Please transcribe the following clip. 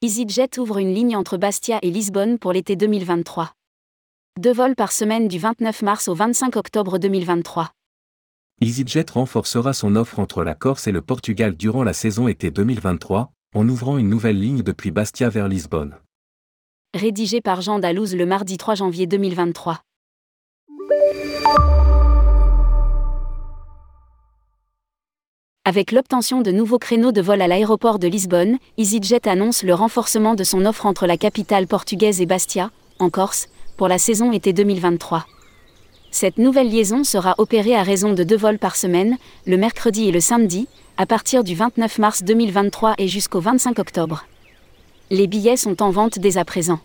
EasyJet ouvre une ligne entre Bastia et Lisbonne pour l'été 2023. Deux vols par semaine du 29 mars au 25 octobre 2023. EasyJet renforcera son offre entre la Corse et le Portugal durant la saison été 2023, en ouvrant une nouvelle ligne depuis Bastia vers Lisbonne. Rédigé par Jean Dalouse le mardi 3 janvier 2023. Avec l'obtention de nouveaux créneaux de vol à l'aéroport de Lisbonne, EasyJet annonce le renforcement de son offre entre la capitale portugaise et Bastia, en Corse, pour la saison été 2023. Cette nouvelle liaison sera opérée à raison de deux vols par semaine, le mercredi et le samedi, à partir du 29 mars 2023 et jusqu'au 25 octobre. Les billets sont en vente dès à présent.